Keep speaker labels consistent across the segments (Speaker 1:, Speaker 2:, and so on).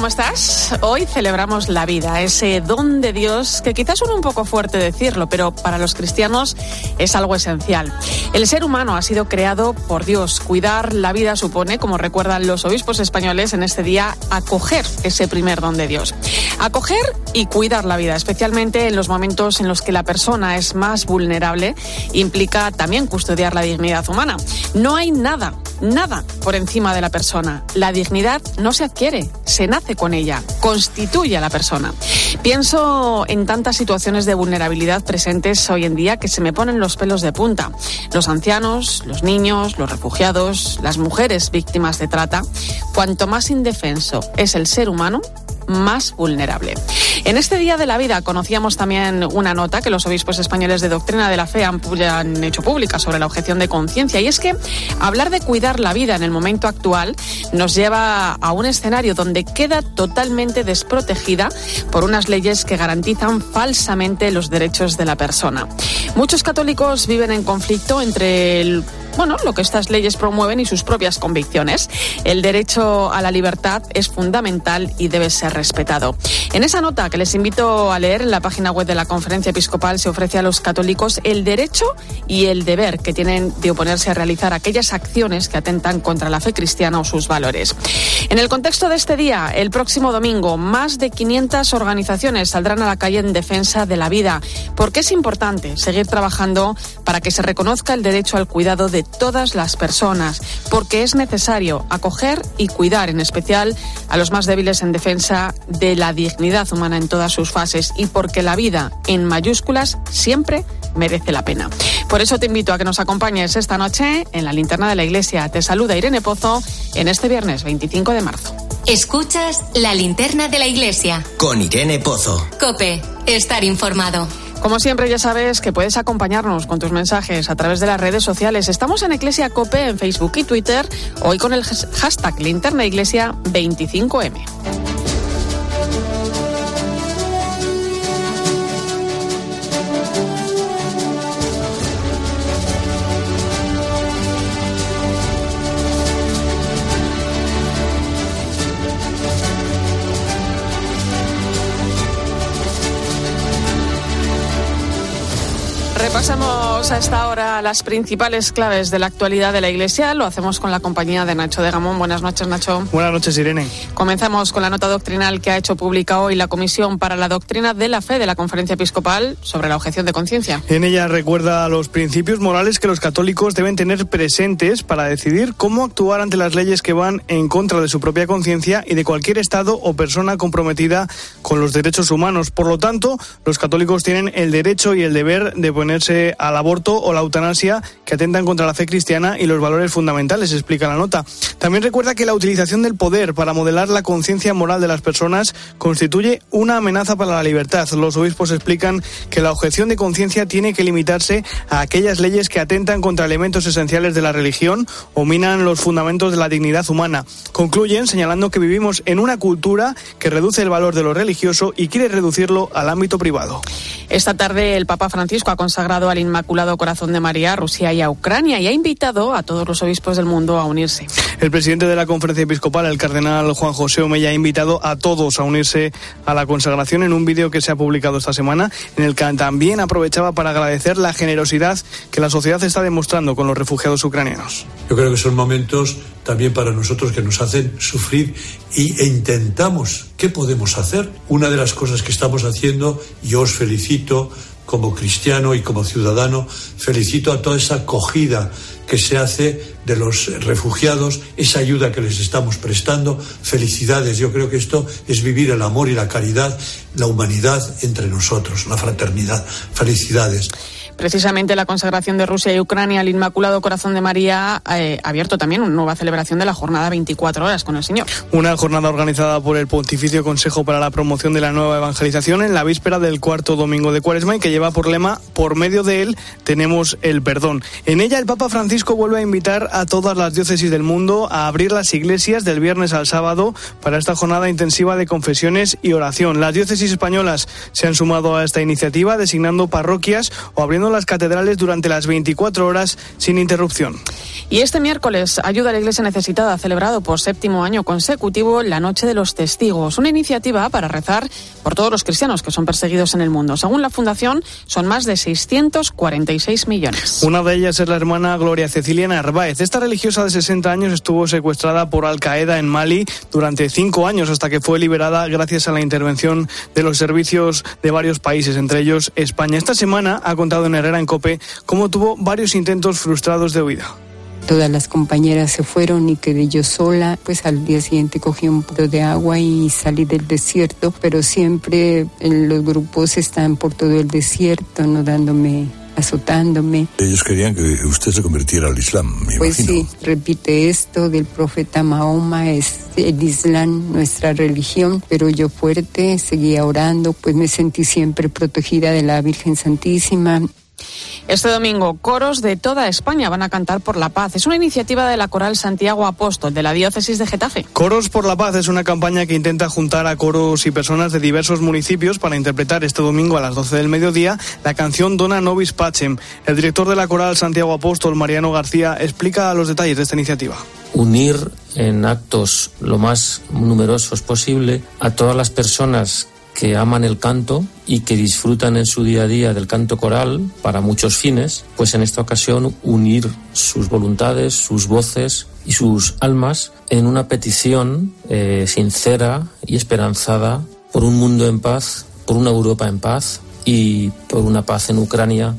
Speaker 1: ¿Cómo estás? Hoy celebramos la vida, ese don de Dios que quizás suene un poco fuerte decirlo, pero para los cristianos es algo esencial. El ser humano ha sido creado por Dios. Cuidar la vida supone, como recuerdan los obispos españoles en este día, acoger ese primer don de Dios. Acoger y cuidar la vida, especialmente en los momentos en los que la persona es más vulnerable, implica también custodiar la dignidad humana. No hay nada, nada por encima de la persona. La dignidad no se adquiere, se nace con ella, constituye a la persona. Pienso en tantas situaciones de vulnerabilidad presentes hoy en día que se me ponen los pelos de punta. Los ancianos, los niños, los refugiados, las mujeres víctimas de trata. Cuanto más indefenso es el ser humano, más vulnerable. En este Día de la Vida conocíamos también una nota que los obispos españoles de doctrina de la fe han, hecho pública sobre la objeción de conciencia y es que hablar de cuidar la vida en el momento actual nos lleva a un escenario donde queda totalmente desprotegida por unas leyes que garantizan falsamente los derechos de la persona. Muchos católicos viven en conflicto entre el bueno, lo que estas leyes promueven y sus propias convicciones. El derecho a la libertad es fundamental y debe ser respetado. En esa nota que les invito a leer en la página web de la Conferencia Episcopal se ofrece a los católicos el derecho y el deber que tienen de oponerse a realizar aquellas acciones que atentan contra la fe cristiana o sus valores. En el contexto de este día, el próximo domingo, más de 500 organizaciones saldrán a la calle en defensa de la vida, porque es importante seguir trabajando para que se reconozca el derecho al cuidado de todas las personas, porque es necesario acoger y cuidar en especial a los más débiles en defensa de la dignidad humana en todas sus fases y porque la vida en mayúsculas siempre merece la pena. Por eso te invito a que nos acompañes esta noche en la linterna de la iglesia. Te saluda Irene Pozo en este viernes 25 de marzo.
Speaker 2: Escuchas la linterna de la iglesia.
Speaker 3: Con Irene Pozo.
Speaker 2: Cope, estar informado.
Speaker 1: Como siempre ya sabes que puedes acompañarnos con tus mensajes a través de las redes sociales. Estamos en Iglesia Cope en Facebook y Twitter, hoy con el hashtag Linterna Iglesia 25M. Repasamos a esta hora las principales claves de la actualidad de la Iglesia. Lo hacemos con la compañía de Nacho de Gamón. Buenas noches, Nacho.
Speaker 4: Buenas noches, Irene.
Speaker 1: Comenzamos con la nota doctrinal que ha hecho pública hoy la Comisión para la Doctrina de la Fe de la Conferencia Episcopal sobre la objeción de conciencia.
Speaker 4: En ella recuerda los principios morales que los católicos deben tener presentes para decidir cómo actuar ante las leyes que van en contra de su propia conciencia y de cualquier Estado o persona comprometida con los derechos humanos. Por lo tanto, los católicos tienen el derecho y el deber de poner al aborto o la eutanasia que atentan contra la fe cristiana y los valores fundamentales, explica la nota. También recuerda que la utilización del poder para modelar la conciencia moral de las personas constituye una amenaza para la libertad. Los obispos explican que la objeción de conciencia tiene que limitarse a aquellas leyes que atentan contra elementos esenciales de la religión o minan los fundamentos de la dignidad humana. Concluyen señalando que vivimos en una cultura que reduce el valor de lo religioso y quiere reducirlo al ámbito privado.
Speaker 1: Esta tarde el Papa Francisco ha consagrado al Inmaculado Corazón de María a Rusia y a Ucrania y ha invitado a todos los obispos del mundo a unirse.
Speaker 4: El presidente de la Conferencia Episcopal, el cardenal Juan José Omeya, ha invitado a todos a unirse a la consagración en un vídeo que se ha publicado esta semana, en el que también aprovechaba para agradecer la generosidad que la sociedad está demostrando con los refugiados ucranianos.
Speaker 5: Yo creo que son momentos también para nosotros que nos hacen sufrir y, e intentamos qué podemos hacer. Una de las cosas que estamos haciendo, y os felicito como cristiano y como ciudadano, felicito a toda esa acogida que se hace de los refugiados, esa ayuda que les estamos prestando. Felicidades, yo creo que esto es vivir el amor y la caridad, la humanidad entre nosotros, la fraternidad. Felicidades.
Speaker 1: Precisamente la consagración de Rusia y Ucrania al Inmaculado Corazón de María eh, ha abierto también una nueva celebración de la jornada 24 horas con el Señor.
Speaker 4: Una jornada organizada por el Pontificio Consejo para la Promoción de la Nueva Evangelización en la víspera del cuarto domingo de Cuaresma y que lleva por lema Por medio de él tenemos el perdón. En ella el Papa Francisco vuelve a invitar a todas las diócesis del mundo a abrir las iglesias del viernes al sábado para esta jornada intensiva de confesiones y oración. Las diócesis españolas se han sumado a esta iniciativa designando parroquias o abriendo las catedrales durante las 24 horas sin interrupción.
Speaker 1: Y este miércoles, Ayuda a la Iglesia Necesitada ha celebrado por séptimo año consecutivo la Noche de los Testigos, una iniciativa para rezar por todos los cristianos que son perseguidos en el mundo. Según la Fundación, son más de 646 millones.
Speaker 4: Una de ellas es la hermana Gloria Cecilia Narváez. Esta religiosa de 60 años estuvo secuestrada por Al Qaeda en Mali durante cinco años hasta que fue liberada gracias a la intervención de los servicios de varios países, entre ellos España. Esta semana ha contado en Herrera en Cope cómo tuvo varios intentos frustrados de huida.
Speaker 6: Todas las compañeras se fueron y quedé yo sola. Pues al día siguiente cogí un poco de agua y salí del desierto, pero siempre los grupos están por todo el desierto, no dándome azotándome.
Speaker 7: Ellos querían que usted se convirtiera al Islam, me
Speaker 6: Pues
Speaker 7: imagino.
Speaker 6: sí, repite esto del profeta Mahoma, es el Islam nuestra religión, pero yo fuerte, seguía orando, pues me sentí siempre protegida de la Virgen Santísima.
Speaker 1: Este domingo, coros de toda España van a cantar por la paz. Es una iniciativa de la Coral Santiago Apóstol de la Diócesis de Getafe.
Speaker 4: Coros por la Paz es una campaña que intenta juntar a coros y personas de diversos municipios para interpretar este domingo a las 12 del mediodía la canción Dona Nobis Pacem. El director de la Coral Santiago Apóstol, Mariano García, explica los detalles de esta iniciativa.
Speaker 8: unir en actos lo más numerosos posible a todas las personas que aman el canto y que disfrutan en su día a día del canto coral para muchos fines, pues en esta ocasión unir sus voluntades, sus voces y sus almas en una petición eh, sincera y esperanzada por un mundo en paz, por una Europa en paz y por una paz en Ucrania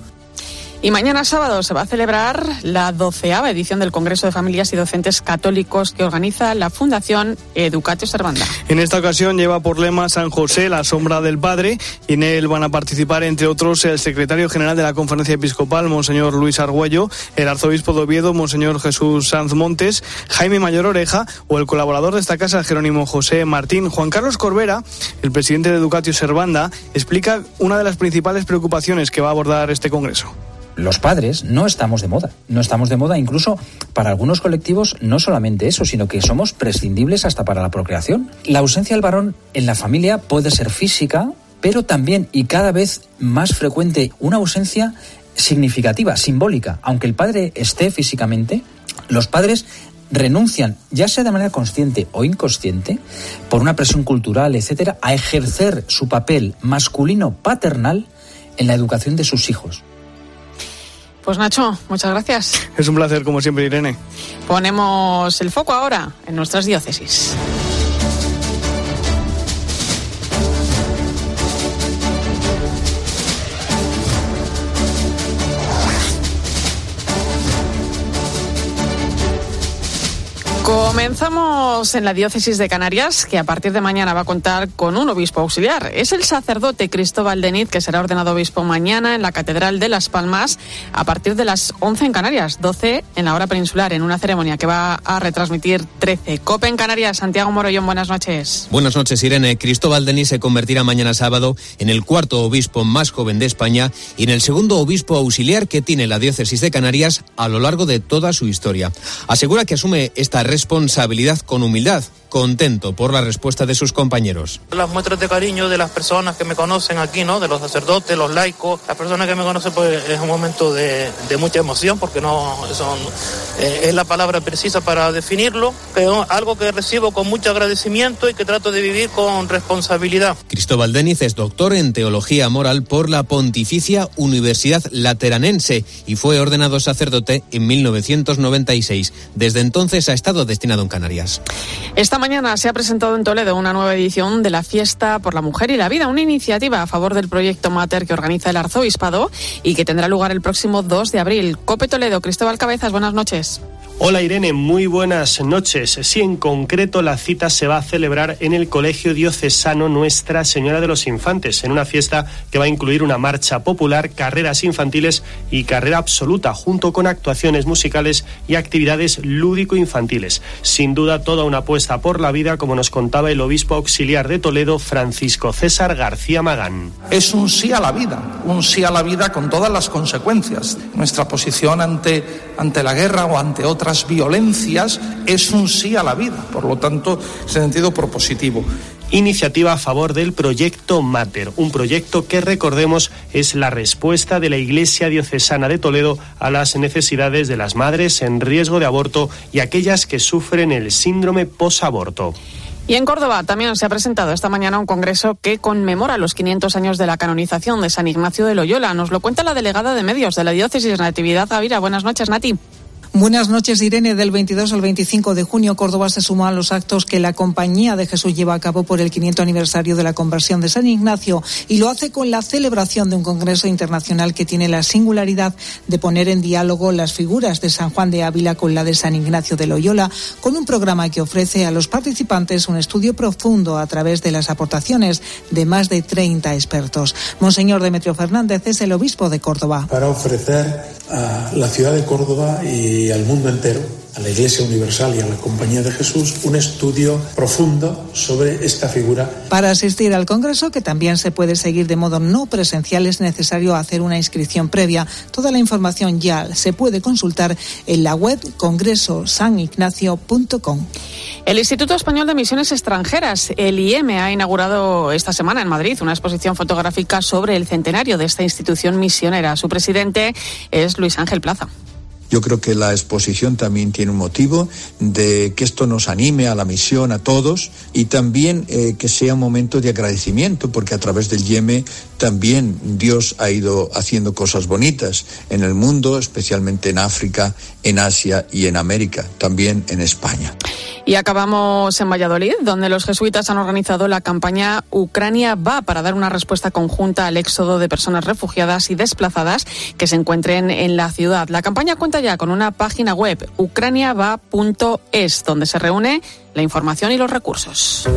Speaker 1: Y mañana sábado se va a celebrar la doceava edición del Congreso de Familias y Docentes Católicos que organiza la Fundación Educatio Servanda.
Speaker 4: En esta ocasión lleva por lema San José, la sombra del Padre, y en él van a participar, entre otros, el secretario general de la Conferencia Episcopal, Monseñor Luis Argüello, el arzobispo de Oviedo, Monseñor Jesús Sanz Montes, Jaime Mayor Oreja o el colaborador de esta casa, Jerónimo José Martín. Juan Carlos Corbera, el presidente de Educatio Servanda, explica una de las principales preocupaciones que va a abordar este congreso.
Speaker 9: Los padres no estamos de moda. No estamos de moda incluso para algunos colectivos, no solamente eso, sino que somos prescindibles hasta para la procreación. La ausencia del varón en la familia puede ser física, pero también y cada vez más frecuente una ausencia significativa, simbólica. Aunque el padre esté físicamente, los padres renuncian, ya sea de manera consciente o inconsciente, por una presión cultural, etcétera, a ejercer su papel masculino paternal en la educación de sus hijos.
Speaker 1: Pues Nacho, muchas gracias.
Speaker 4: Es un placer, como siempre, Irene.
Speaker 1: Ponemos el foco ahora en nuestras diócesis. Comenzamos en la diócesis de Canarias, que a partir de mañana va a contar con un obispo auxiliar. Es el sacerdote Cristóbal Denit, que será ordenado obispo mañana en la Catedral de Las Palmas a partir de las 11 en Canarias, 12 en la hora peninsular, en una ceremonia que va a retransmitir 13. Cope en Canarias, Santiago Morollón, buenas noches.
Speaker 10: Buenas noches, Irene. Cristóbal Denis se convertirá mañana sábado en el cuarto obispo más joven de España y en el segundo obispo auxiliar que tiene la diócesis de Canarias a lo largo de toda su historia. Asegura que asume esta responsabilidad con humildad, contento por la respuesta de sus compañeros.
Speaker 11: Las muestras de cariño de las personas que me conocen aquí, ¿no? De los sacerdotes, los laicos, las personas que me conocen, pues es un momento de, de mucha emoción porque no son, eh, es la palabra precisa para definirlo, pero algo que recibo con mucho agradecimiento y que trato de vivir con responsabilidad.
Speaker 10: Cristóbal Deniz es doctor en teología moral por la Pontificia Universidad Lateranense y fue ordenado sacerdote en 1996. Desde entonces ha estado destinado en Canarias.
Speaker 1: Mañana se ha presentado en Toledo una nueva edición de la Fiesta por la Mujer y la Vida, una iniciativa a favor del proyecto Mater que organiza el Arzobispado y que tendrá lugar el próximo 2 de abril. Cope Toledo, Cristóbal Cabezas, buenas noches.
Speaker 12: Hola Irene, muy buenas noches. Sí, en concreto la cita se va a celebrar en el Colegio Diocesano Nuestra Señora de los Infantes, en una fiesta que va a incluir una marcha popular, carreras infantiles y carrera absoluta, junto con actuaciones musicales y actividades lúdico-infantiles. Sin duda, toda una apuesta por la vida, como nos contaba el obispo auxiliar de Toledo, Francisco César García Magán.
Speaker 13: Es un sí a la vida, un sí a la vida con todas las consecuencias. Nuestra posición ante, ante la guerra o ante otras violencias es un sí a la vida, por lo tanto, sentido propositivo
Speaker 12: iniciativa a favor del proyecto Mater, un proyecto que recordemos es la respuesta de la Iglesia Diocesana de Toledo a las necesidades de las madres en riesgo de aborto y aquellas que sufren el síndrome posaborto.
Speaker 1: Y en Córdoba también se ha presentado esta mañana un congreso que conmemora los 500 años de la canonización de San Ignacio de Loyola. Nos lo cuenta la delegada de medios de la diócesis Natividad Gavira. Buenas noches, Nati.
Speaker 14: Buenas noches, Irene. Del 22 al 25 de junio, Córdoba se suma a los actos que la Compañía de Jesús lleva a cabo por el 500 aniversario de la conversión de San Ignacio y lo hace con la celebración de un congreso internacional que tiene la singularidad de poner en diálogo las figuras de San Juan de Ávila con la de San Ignacio de Loyola, con un programa que ofrece a los participantes un estudio profundo a través de las aportaciones de más de 30 expertos. Monseñor Demetrio Fernández es el obispo de Córdoba.
Speaker 15: Para ofrecer a la ciudad de Córdoba y al mundo entero a la Iglesia Universal y a la Compañía de Jesús un estudio profundo sobre esta figura.
Speaker 14: Para asistir al Congreso, que también se puede seguir de modo no presencial, es necesario hacer una inscripción previa. Toda la información ya se puede consultar en la web congresosanignacio.com.
Speaker 1: El Instituto Español de Misiones Extranjeras, el IEM, ha inaugurado esta semana en Madrid una exposición fotográfica sobre el centenario de esta institución misionera. Su presidente es Luis Ángel Plaza.
Speaker 16: Yo creo que la exposición también tiene un motivo de que esto nos anime a la misión a todos y también eh, que sea un momento de agradecimiento porque a través del YEME también Dios ha ido haciendo cosas bonitas en el mundo, especialmente en África, en Asia y en América, también en España.
Speaker 1: Y acabamos en Valladolid, donde los jesuitas han organizado la campaña Ucrania va para dar una respuesta conjunta al éxodo de personas refugiadas y desplazadas que se encuentren en la ciudad. La campaña cuenta ya con una página web, ucraniava.es, donde se reúne la información y los recursos.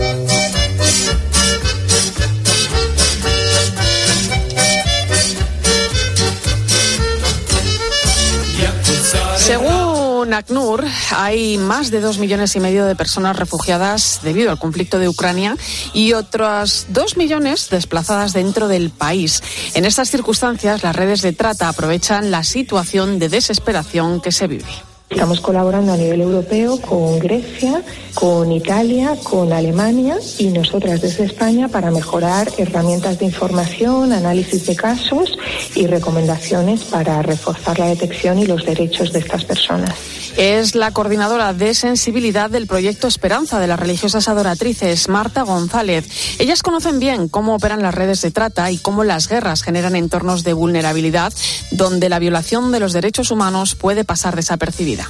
Speaker 1: ACNUR, hay más de dos millones y medio de personas refugiadas debido al conflicto de Ucrania y otras dos millones desplazadas dentro del país. En estas circunstancias, las redes de trata aprovechan la situación de desesperación que se vive.
Speaker 17: Estamos colaborando a nivel europeo con Grecia, con Italia, con Alemania y nosotras desde España para mejorar herramientas de información, análisis de casos y recomendaciones para reforzar la detección y los derechos de estas personas.
Speaker 1: Es la coordinadora de sensibilidad del proyecto Esperanza de las religiosas adoratrices, Marta González. Ellas conocen bien cómo operan las redes de trata y cómo las guerras generan entornos de vulnerabilidad donde la violación de los derechos humanos puede pasar desapercibida.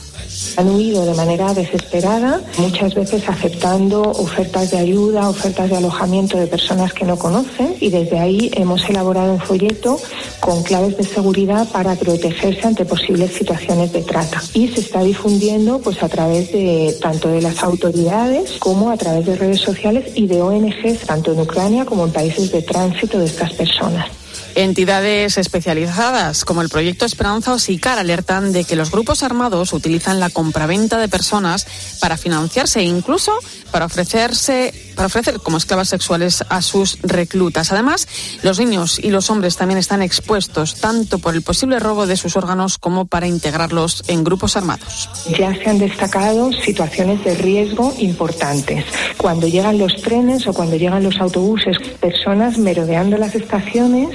Speaker 17: Han huido de manera desesperada, muchas veces aceptando ofertas de ayuda, ofertas de alojamiento de personas que no conocen y desde ahí hemos elaborado un folleto con claves de seguridad para protegerse ante posibles situaciones de trata. Y se está difundiendo pues a través de tanto de las autoridades como a través de redes sociales y de ONGs tanto en Ucrania como en países de tránsito de estas personas.
Speaker 1: Entidades especializadas como el Proyecto Esperanza o SICAR alertan de que los grupos armados utilizan la compraventa de personas para financiarse e incluso para ofrecerse para ofrecer como esclavas sexuales a sus reclutas. Además, los niños y los hombres también están expuestos tanto por el posible robo de sus órganos como para integrarlos en grupos armados.
Speaker 17: Ya se han destacado situaciones de riesgo importantes. Cuando llegan los trenes o cuando llegan los autobuses, personas merodeando las estaciones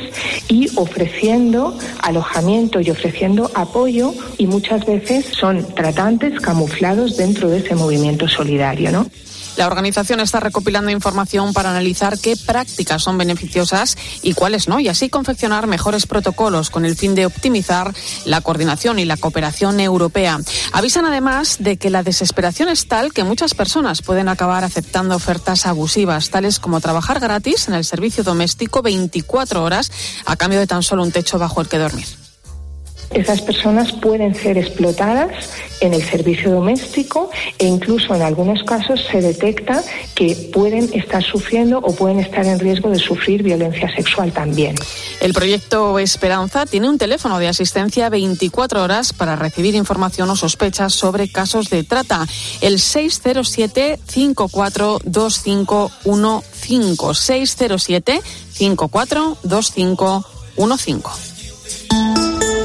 Speaker 17: y ofreciendo alojamiento y ofreciendo apoyo y muchas veces son tratantes camuflados dentro de ese movimiento solidario, ¿no?
Speaker 1: La organización está recopilando información para analizar qué prácticas son beneficiosas y cuáles no, y así confeccionar mejores protocolos con el fin de optimizar la coordinación y la cooperación europea. Avisan además de que la desesperación es tal que muchas personas pueden acabar aceptando ofertas abusivas, tales como trabajar gratis en el servicio doméstico 24 horas a cambio de tan solo un techo bajo el que dormir.
Speaker 17: Esas personas pueden ser explotadas en el servicio doméstico e incluso en algunos casos se detecta que pueden estar sufriendo o pueden estar en riesgo de sufrir violencia sexual también.
Speaker 1: El proyecto Esperanza tiene un teléfono de asistencia 24 horas para recibir información o sospechas sobre casos de trata. El 607 542515 607 542515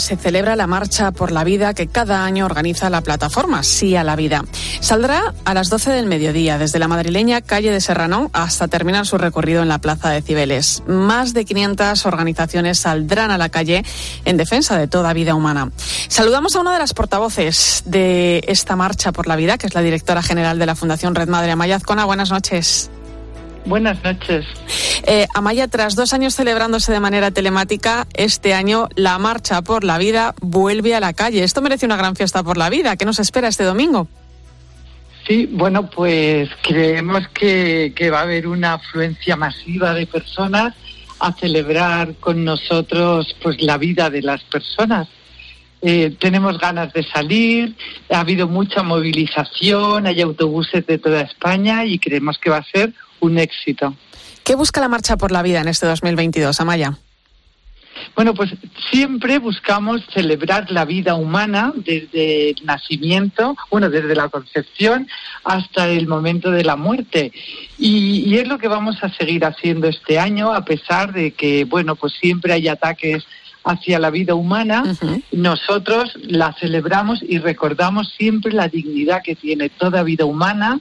Speaker 1: Se celebra la Marcha por la Vida que cada año organiza la plataforma Sí a la Vida. Saldrá a las 12 del mediodía desde la madrileña calle de Serrano hasta terminar su recorrido en la Plaza de Cibeles. Más de 500 organizaciones saldrán a la calle en defensa de toda vida humana. Saludamos a una de las portavoces de esta Marcha por la Vida, que es la directora general de la Fundación Red Madre Amaya Azcona. Buenas noches.
Speaker 18: Buenas noches.
Speaker 1: Eh, Amaya, tras dos años celebrándose de manera telemática, este año la Marcha por la Vida vuelve a la calle. Esto merece una gran fiesta por la vida. ¿Qué nos espera este domingo?
Speaker 18: Sí, bueno, pues creemos que, va a haber una afluencia masiva de personas a celebrar con nosotros pues la vida de las personas. Eh, tenemos ganas de salir, ha habido mucha movilización, hay autobuses de toda España y creemos que va a ser un éxito.
Speaker 1: ¿Qué busca la Marcha por la Vida en este 2022, Amaya?
Speaker 18: Bueno, pues siempre buscamos celebrar la vida humana desde el nacimiento, bueno, desde la concepción hasta el momento de la muerte. Y, es lo que vamos a seguir haciendo este año, a pesar de que, bueno, pues siempre hay ataques hacia la vida humana, nosotros la celebramos y recordamos siempre la dignidad que tiene toda vida humana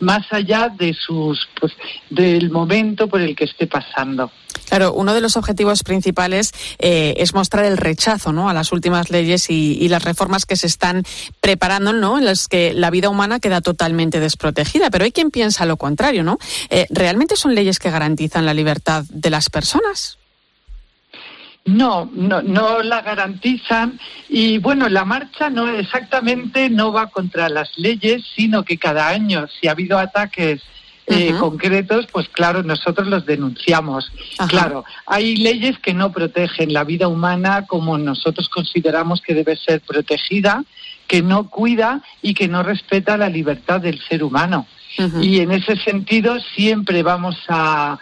Speaker 18: más allá de sus pues, del momento por el que esté pasando.
Speaker 1: Claro, uno de los objetivos principales eh, es mostrar el rechazo ¿no? a las últimas leyes y, las reformas que se están preparando, ¿no? en las que la vida humana queda totalmente desprotegida. Pero hay quien piensa lo contrario, ¿no? Eh, ¿Realmente son leyes que garantizan la libertad de las personas?
Speaker 18: No, no, no la garantizan y bueno, la marcha no exactamente no va contra las leyes, sino que cada año si ha habido ataques eh, concretos, pues claro, nosotros los denunciamos. Claro, hay leyes que no protegen la vida humana como nosotros consideramos que debe ser protegida, que no cuida y que no respeta la libertad del ser humano. Y en ese sentido siempre vamos a,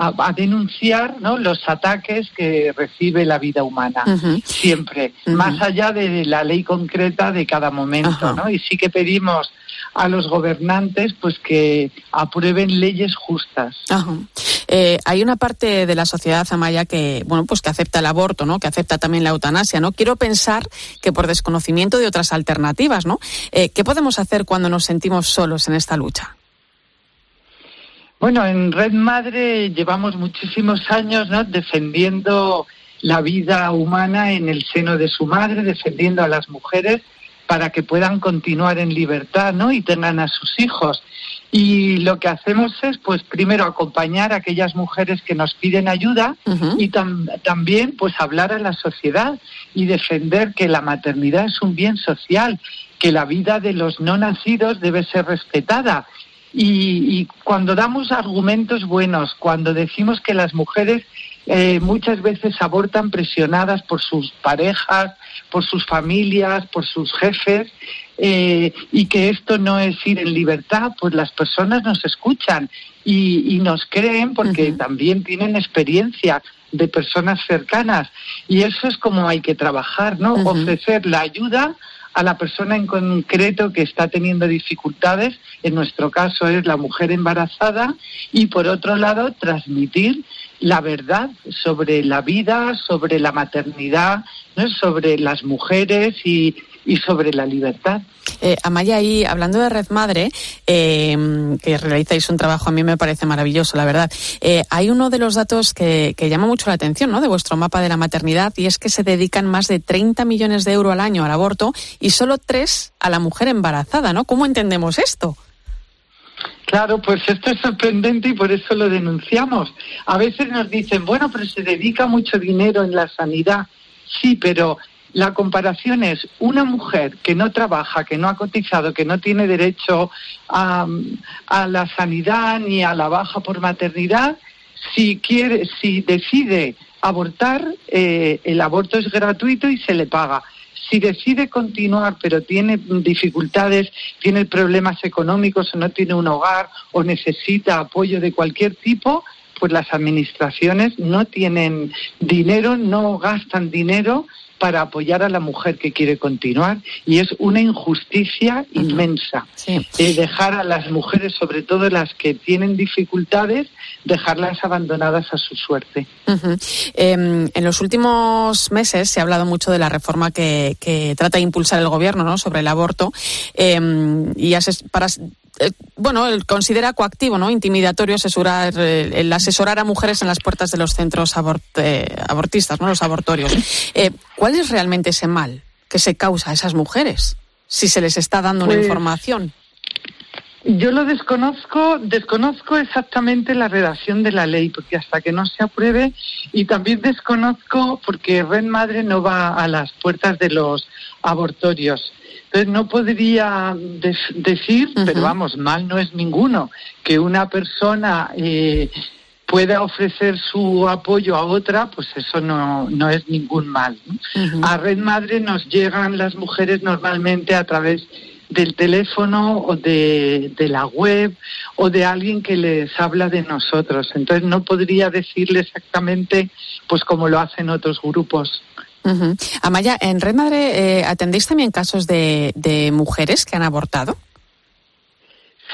Speaker 18: a, denunciar ¿no? los ataques que recibe la vida humana, siempre, más allá de la ley concreta de cada momento. ¿no? Y sí que pedimos a los gobernantes pues que aprueben leyes justas.
Speaker 1: Eh, hay una parte de la sociedad amaya que bueno pues que acepta el aborto, ¿no? Que acepta también la eutanasia, ¿no? Quiero pensar que por desconocimiento de otras alternativas, ¿no? Eh, ¿Qué podemos hacer cuando nos sentimos solos en esta lucha?
Speaker 18: Bueno, en Red Madre llevamos muchísimos años defendiendo la vida humana en el seno de su madre, defendiendo a las mujeres para que puedan continuar en libertad ¿no? y tengan a sus hijos. Y lo que hacemos es, pues, primero acompañar a aquellas mujeres que nos piden ayuda y también, pues, hablar a la sociedad y defender que la maternidad es un bien social, que la vida de los no nacidos debe ser respetada y, cuando damos argumentos buenos, cuando decimos que las mujeres eh, muchas veces abortan presionadas por sus parejas, por sus familias, por sus jefes, eh, y que esto no es ir en libertad, pues las personas nos escuchan y, nos creen porque también tienen experiencia de personas cercanas. Y eso es como hay que trabajar, ¿no? Ofrecer la ayuda a la persona en concreto que está teniendo dificultades, en nuestro caso es la mujer embarazada, y por otro lado transmitir la verdad sobre la vida, sobre la maternidad, ¿no? sobre las mujeres y, y sobre la libertad.
Speaker 1: Eh, Amaya, y hablando de Red Madre, eh, que realizáis un trabajo a mí me parece maravilloso, la verdad. Eh, hay uno de los datos que, que, llama mucho la atención, ¿no? De vuestro mapa de la maternidad y es que se dedican más de 30 millones de euros al año al aborto y solo tres a la mujer embarazada, ¿no? ¿Cómo entendemos esto?
Speaker 18: Claro, pues esto es sorprendente y por eso lo denunciamos. A veces nos dicen, bueno, pero se dedica mucho dinero en la sanidad. Sí, pero la comparación es una mujer que no trabaja, que no ha cotizado, que no tiene derecho a, la sanidad ni a la baja por maternidad, si quiere, si decide abortar, eh, el aborto es gratuito y se le paga. Si decide continuar pero tiene dificultades, tiene problemas económicos o no tiene un hogar o necesita apoyo de cualquier tipo, pues las administraciones no tienen dinero, no gastan dinero para apoyar a la mujer que quiere continuar y es una injusticia inmensa
Speaker 1: sí.
Speaker 18: eh, dejar a las mujeres, sobre todo las que tienen dificultades, dejarlas abandonadas a su suerte.
Speaker 1: Uh -huh. eh, en los últimos meses se ha hablado mucho de la reforma que, que trata de impulsar el gobierno ¿no? sobre el aborto eh, y para bueno, él considera coactivo, ¿no? Intimidatorio asesorar, el asesorar a mujeres en las puertas de los centros abort, eh, abortistas, ¿no? Los abortorios. Eh, ¿Cuál es realmente ese mal que se causa a esas mujeres si se les está dando
Speaker 18: pues,
Speaker 1: una información?
Speaker 18: Yo lo desconozco, desconozco exactamente la redacción de la ley, porque hasta que no se apruebe, y también desconozco porque Red Madre no va a las puertas de los abortorios. Entonces no podría de decir, uh -huh. pero vamos, mal no es ninguno, que una persona eh, pueda ofrecer su apoyo a otra, pues eso no, no es ningún mal. ¿no? Uh -huh. A Red Madre nos llegan las mujeres normalmente a través del teléfono o de, de, la web o de alguien que les habla de nosotros. Entonces no podría decirle exactamente pues como lo hacen otros grupos.
Speaker 1: Uh. Amaya, en Red Madre eh, atendéis también casos de, de, mujeres que han abortado.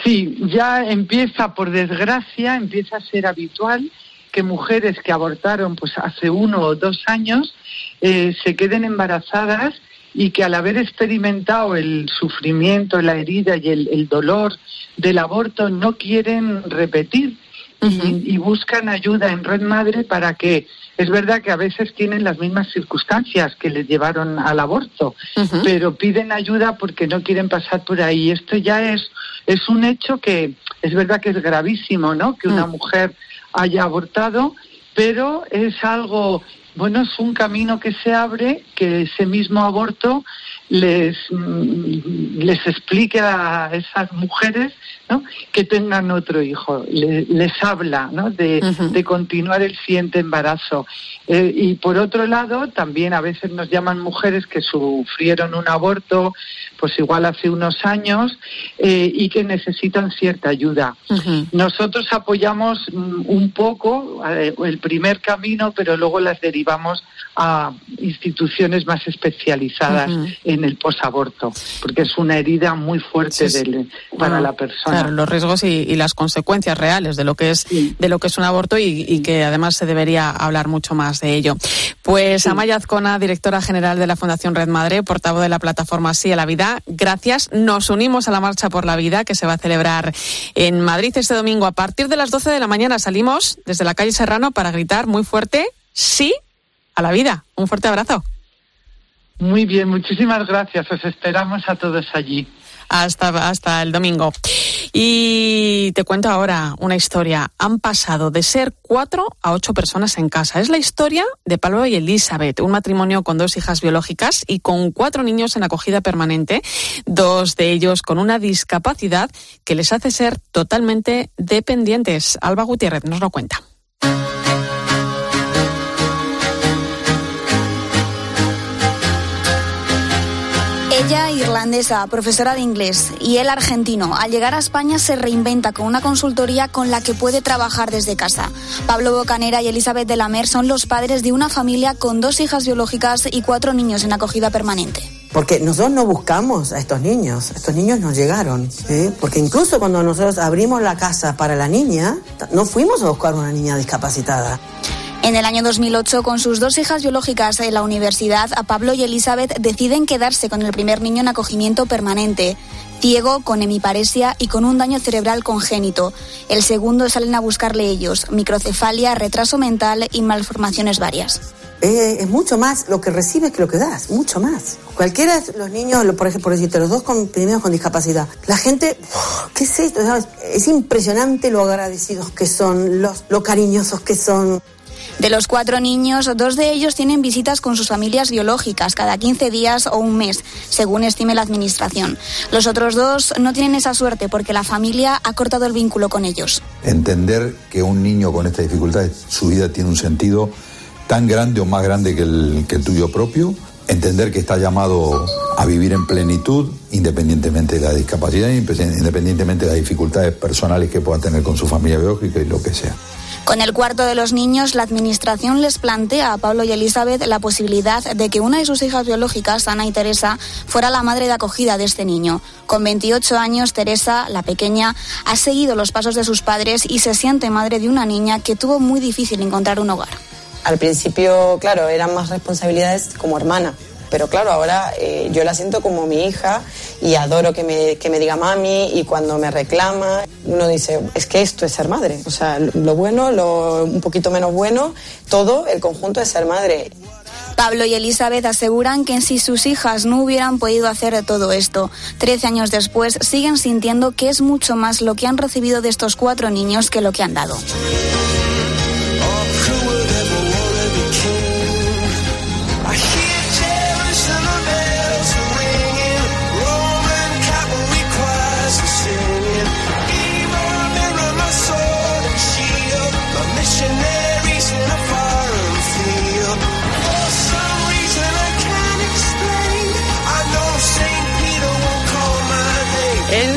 Speaker 18: Sí, ya empieza, por desgracia, empieza a ser habitual que mujeres que abortaron pues hace uno o dos años eh, se queden embarazadas y que al haber experimentado el sufrimiento, la herida y el dolor del aborto no quieren repetir uh -huh. y, y, buscan ayuda en Red Madre para que es verdad que a veces tienen las mismas circunstancias que les llevaron al aborto, uh -huh. pero piden ayuda porque no quieren pasar por ahí. Esto ya es, es un hecho que es verdad que es gravísimo, ¿no? Que una -huh. mujer haya abortado, pero es algo, bueno, es un camino que se abre, que ese mismo aborto les, les explique a esas mujeres ¿no? que tengan otro hijo, les, les habla ¿no? de, uh -huh. de, continuar el siguiente embarazo. Eh, y por otro lado, también a veces nos llaman mujeres que sufrieron un aborto, pues igual hace unos años, eh, y que necesitan cierta ayuda. Uh -huh. Nosotros apoyamos un poco eh, el primer camino, pero luego las derivamos a instituciones más especializadas uh -huh. en el posaborto, porque es una herida muy fuerte sí, sí. De, para la persona.
Speaker 1: Claro, los riesgos y, y, las consecuencias reales de lo que es sí. de lo que es un aborto y, y, que además se debería hablar mucho más de ello. Pues Amaya Azcona, directora general de la Fundación Red Madre, portavoz de la plataforma Sí a la Vida, gracias. Nos unimos a la Marcha por la Vida que se va a celebrar en Madrid este domingo a partir de las 12 de la mañana. Salimos desde la calle Serrano para gritar muy fuerte sí a la vida. Un fuerte abrazo.
Speaker 18: Muy bien, muchísimas gracias. Os esperamos a todos allí.
Speaker 1: Hasta, hasta el domingo. Y te cuento ahora una historia. Han pasado de ser cuatro a ocho personas en casa. Es la historia de Pablo y Elizabeth, un matrimonio con dos hijas biológicas y con cuatro niños en acogida permanente, dos de ellos con una discapacidad que les hace ser totalmente dependientes. Alba Gutiérrez nos lo cuenta.
Speaker 19: Ella, irlandesa, profesora de inglés, y él, argentino, al llegar a España se reinventa con una consultoría con la que puede trabajar desde casa. Pablo Bocanera y Elizabeth de la Mer son los padres de una familia con dos hijas biológicas y cuatro niños en acogida permanente.
Speaker 20: Porque nosotros no buscamos a estos niños, estos niños nos llegaron. ¿eh? Porque incluso cuando nosotros abrimos la casa para la niña, no fuimos a buscar una niña discapacitada.
Speaker 19: En el año 2008, con sus dos hijas biológicas en la universidad, a Pablo y Elizabeth deciden quedarse con el primer niño en acogimiento permanente ciego, con hemiparesia y con un daño cerebral congénito. El segundo salen a buscarle ellos, microcefalia, retraso mental y malformaciones varias.
Speaker 20: Eh, es mucho más lo que recibes que lo que das, mucho más. Cualquiera los niños, por ejemplo, por decirte, los dos con, primeros con discapacidad, la gente, ¿qué es esto? Es impresionante lo agradecidos que son, los, lo cariñosos que son.
Speaker 19: De los cuatro niños, dos de ellos tienen visitas con sus familias biológicas cada 15 días o un mes, según estime la Administración. Los otros dos no tienen esa suerte porque la familia ha cortado el vínculo con ellos.
Speaker 7: Entender que un niño con esta dificultad, su vida tiene un sentido tan grande o más grande que el, que el tuyo propio, entender que está llamado a vivir en plenitud independientemente de la discapacidad, independientemente de las dificultades personales que pueda tener con su familia biológica y lo que sea.
Speaker 19: Con el cuarto de los niños, la Administración les plantea a Pablo y Elizabeth la posibilidad de que una de sus hijas biológicas, Ana y Teresa, fuera la madre de acogida de este niño. Con 28 años, Teresa, la pequeña, ha seguido los pasos de sus padres y se siente madre de una niña que tuvo muy difícil encontrar un hogar.
Speaker 21: Al principio, claro, eran más responsabilidades como hermana, pero claro, ahora eh, yo la siento como mi hija y adoro que me, que me diga mami y cuando me reclama, uno dice, es que esto es ser madre. O sea, lo bueno, lo un poquito menos bueno, todo el conjunto es ser madre.
Speaker 19: Pablo y Elizabeth aseguran que si sus hijas no hubieran podido hacer todo esto, trece años después siguen sintiendo que es mucho más lo que han recibido de estos cuatro niños que lo que han dado.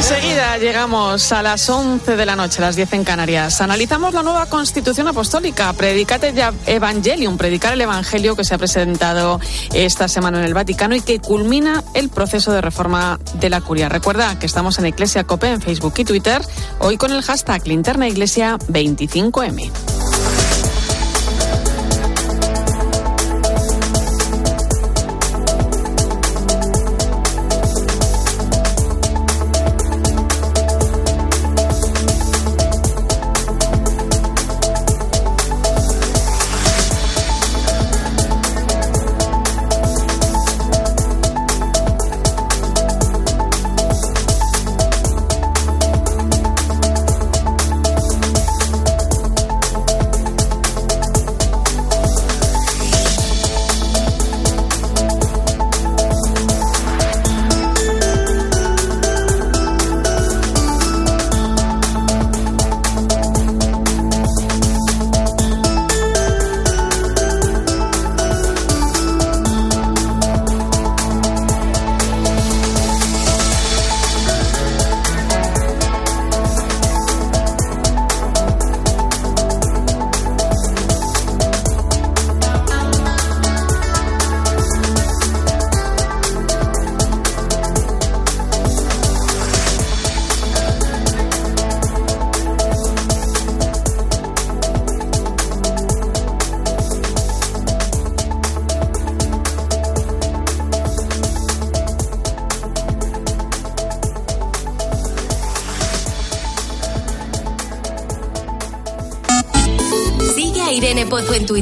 Speaker 1: Enseguida llegamos a las 11 de la noche, las 10 en Canarias. Analizamos la nueva Constitución Apostólica, Predicate Evangelium, predicar el Evangelio que se ha presentado esta semana en el Vaticano y que culmina el proceso de reforma de la curia. Recuerda que estamos en Iglesia Cope en Facebook y Twitter, hoy con el hashtag Linterna Iglesia 25M.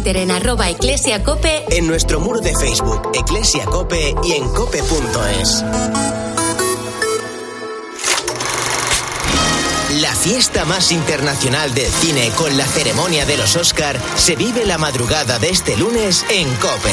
Speaker 2: Twitter en arroba eclesiacope.
Speaker 3: En nuestro muro de Facebook, Eclesia Cope y en cope.es. fiesta más internacional del cine con la ceremonia de los Oscar se vive la madrugada de este lunes en Cope.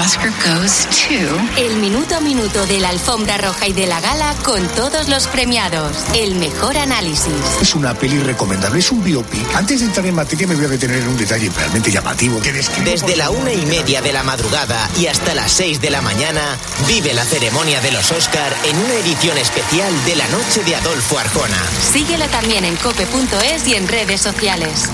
Speaker 2: Oscar goes to... El minuto a minuto de la alfombra roja y de la gala con todos los premiados. El mejor análisis.
Speaker 22: Es una peli recomendable, es un biopic. Antes de entrar en materia me voy a detener en un detalle realmente llamativo que
Speaker 3: Desde la una y media de la madrugada y hasta las seis de la mañana vive la ceremonia de los Oscar en una edición especial de la noche de Adolfo Arjona.
Speaker 2: Síguela también en cope.es y en redes sociales.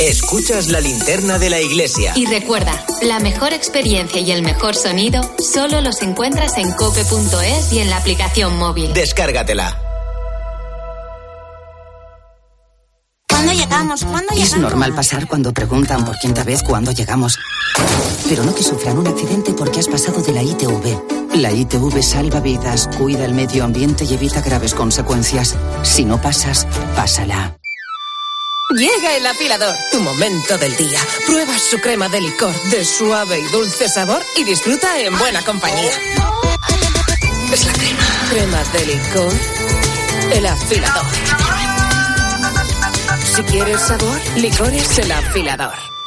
Speaker 3: Escuchas la linterna de la iglesia.
Speaker 2: Y recuerda, la mejor experiencia y el mejor sonido solo los encuentras en cope.es y en la aplicación móvil.
Speaker 3: Descárgatela.
Speaker 23: llegamos? ¿Cuándo llegamos?
Speaker 24: Es normal pasar cuando preguntan por quinta vez cuándo llegamos. Pero no que sufran un accidente porque has pasado de la ITV. La ITV salva vidas, cuida el medio ambiente y evita graves consecuencias. Si no pasas, pásala.
Speaker 25: Llega el afilador, tu momento del día. Prueba su crema de licor de suave y dulce sabor y disfruta en buena compañía. Es la crema. Crema de licor. El afilador. Si quieres sabor, licor es el afilador.